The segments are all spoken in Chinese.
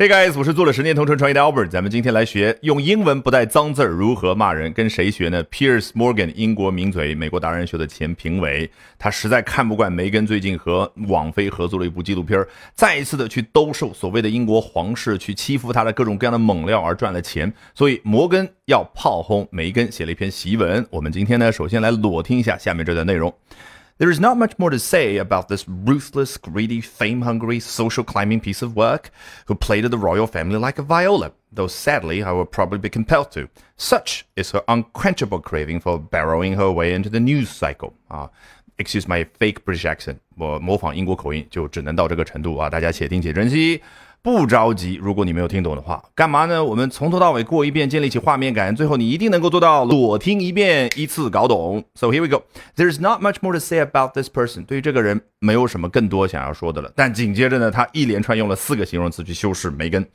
Hey guys，我是做了十年同城创业的 Albert，咱们今天来学用英文不带脏字儿如何骂人，跟谁学呢？Piers Morgan，英国名嘴，美国达人秀的前评委，他实在看不惯梅根最近和网飞合作了一部纪录片，再一次的去兜售所谓的英国皇室去欺负他的各种各样的猛料而赚了钱，所以摩根要炮轰梅根，写了一篇檄文。我们今天呢，首先来裸听一下下面这段内容。There is not much more to say about this ruthless, greedy, fame hungry, social climbing piece of work who played the royal family like a viola, though sadly I will probably be compelled to. Such is her unquenchable craving for burrowing her way into the news cycle. Uh, excuse my fake British accent，我模仿英国口音就只能到这个程度啊，大家且听且珍惜。 不着急，如果你没有听懂的话，干嘛呢？我们从头到尾过一遍，建立起画面感，最后你一定能够做到裸听一遍，依次搞懂。So here we go. There's not much more to say about this person. 对于这个人，没有什么更多想要说的了。但紧接着呢，他一连串用了四个形容词去修饰梅根。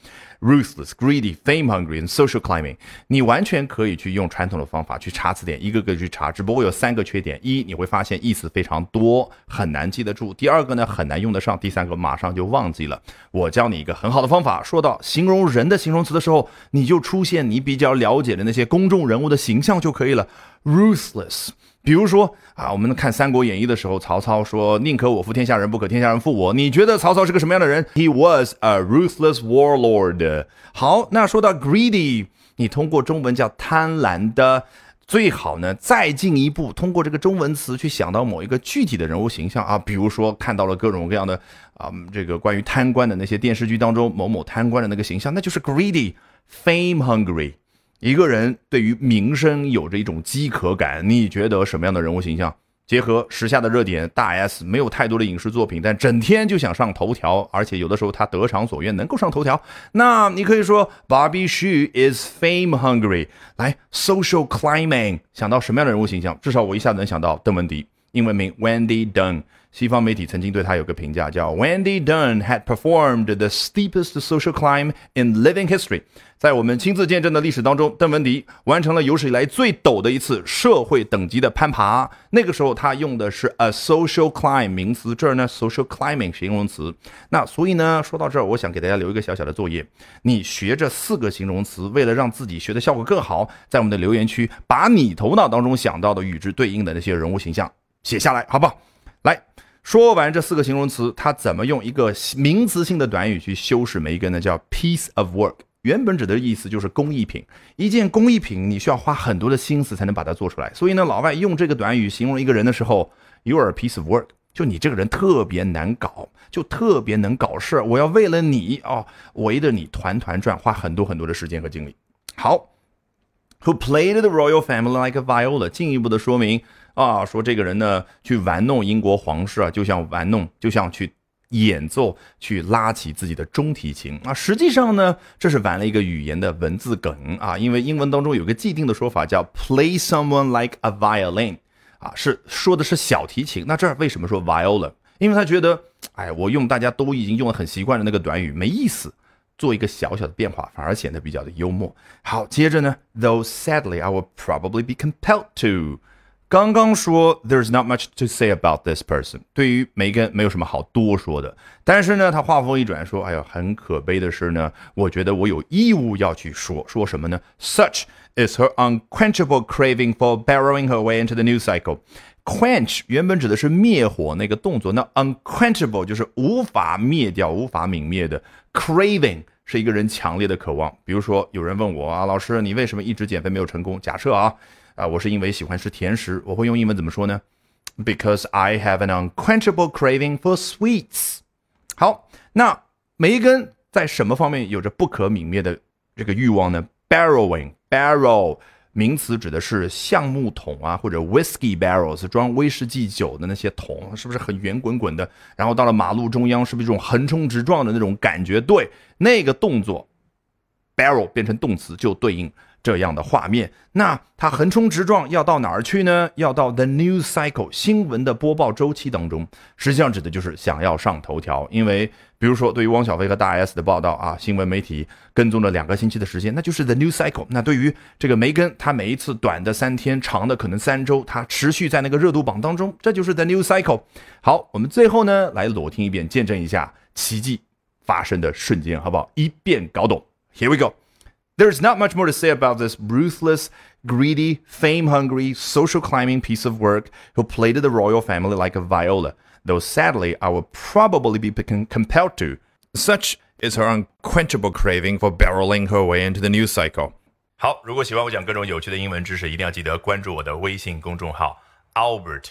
Ruthless, greedy, fame hungry, and social climbing。你完全可以去用传统的方法去查词典，一个个去查。只不过有三个缺点：一，你会发现意思非常多，很难记得住；第二个呢，很难用得上；第三个，马上就忘记了。我教你一个很好的方法：说到形容人的形容词的时候，你就出现你比较了解的那些公众人物的形象就可以了。Ruthless。比如说啊，我们看《三国演义》的时候，曹操说：“宁可我负天下人，不可天下人负我。”你觉得曹操是个什么样的人？He was a ruthless warlord。好，那说到 greedy，你通过中文叫贪婪的，最好呢再进一步，通过这个中文词去想到某一个具体的人物形象啊，比如说看到了各种各样的啊，这个关于贪官的那些电视剧当中某某贪官的那个形象，那就是 greedy，fame hungry。一个人对于名声有着一种饥渴感，你觉得什么样的人物形象？结合时下的热点，大 S 没有太多的影视作品，但整天就想上头条，而且有的时候她得偿所愿，能够上头条。那你可以说 Barbie Hsu is fame hungry。来，social climbing，想到什么样的人物形象？至少我一下子能想到邓文迪，英文名 Wendy Dunn。西方媒体曾经对他有个评价，叫 Wendy Dunn had performed the steepest social climb in living history。在我们亲自见证的历史当中，邓文迪完成了有史以来最陡的一次社会等级的攀爬。那个时候他用的是 a social climb 名词，这儿呢 social climbing 形容词。那所以呢，说到这儿，我想给大家留一个小小的作业，你学这四个形容词，为了让自己学的效果更好，在我们的留言区把你头脑当中想到的与之对应的那些人物形象写下来，好不好？说完这四个形容词，他怎么用一个名词性的短语去修饰每一个呢？叫 piece of work，原本指的意思就是工艺品。一件工艺品，你需要花很多的心思才能把它做出来。所以呢，老外用这个短语形容一个人的时候，you are a piece of work，就你这个人特别难搞，就特别能搞事儿。我要为了你哦，围着你团团转，花很多很多的时间和精力。好，who played the royal family like a viola，进一步的说明。啊，说这个人呢，去玩弄英国皇室啊，就像玩弄，就像去演奏，去拉起自己的中提琴啊。实际上呢，这是玩了一个语言的文字梗啊。因为英文当中有个既定的说法叫 play someone like a violin，啊，是说的是小提琴。那这儿为什么说 viola？因为他觉得，哎，我用大家都已经用的很习惯的那个短语没意思，做一个小小的变化，反而显得比较的幽默。好，接着呢，though sadly I will probably be compelled to。刚刚说 there's not much to say about this person，对于梅根没有什么好多说的。但是呢，他话锋一转说：“哎呀，很可悲的是呢，我觉得我有义务要去说说什么呢？Such is her unquenchable craving for burrowing her way into the news cycle。Quench 原本指的是灭火那个动作，那 unquenchable 就是无法灭掉、无法泯灭的。Craving 是一个人强烈的渴望。比如说，有人问我啊，老师，你为什么一直减肥没有成功？假设啊。啊，我是因为喜欢吃甜食，我会用英文怎么说呢？Because I have an unquenchable craving for sweets。好，那梅根在什么方面有着不可泯灭的这个欲望呢？Barrowing，barrow 名词指的是橡木桶啊，或者 whiskey barrels 装威士忌酒的那些桶，是不是很圆滚滚的？然后到了马路中央，是不是一种横冲直撞的那种感觉？对，那个动作，barrel 变成动词就对应。这样的画面，那它横冲直撞要到哪儿去呢？要到 the news cycle 新闻的播报周期当中，实际上指的就是想要上头条。因为比如说，对于汪小菲和大 S 的报道啊，新闻媒体跟踪了两个星期的时间，那就是 the news cycle。那对于这个梅根，他每一次短的三天，长的可能三周，他持续在那个热度榜当中，这就是 the news cycle。好，我们最后呢来裸听一遍，见证一下奇迹发生的瞬间，好不好？一遍搞懂。Here we go. There's not much more to say about this ruthless, greedy, fame hungry, social climbing piece of work who played the royal family like a viola, though sadly I will probably be compelled to. Such is her unquenchable craving for barreling her way into the news cycle. 好，如果喜欢我讲各种有趣的英文知识，一定要记得关注我的微信公众号 Albert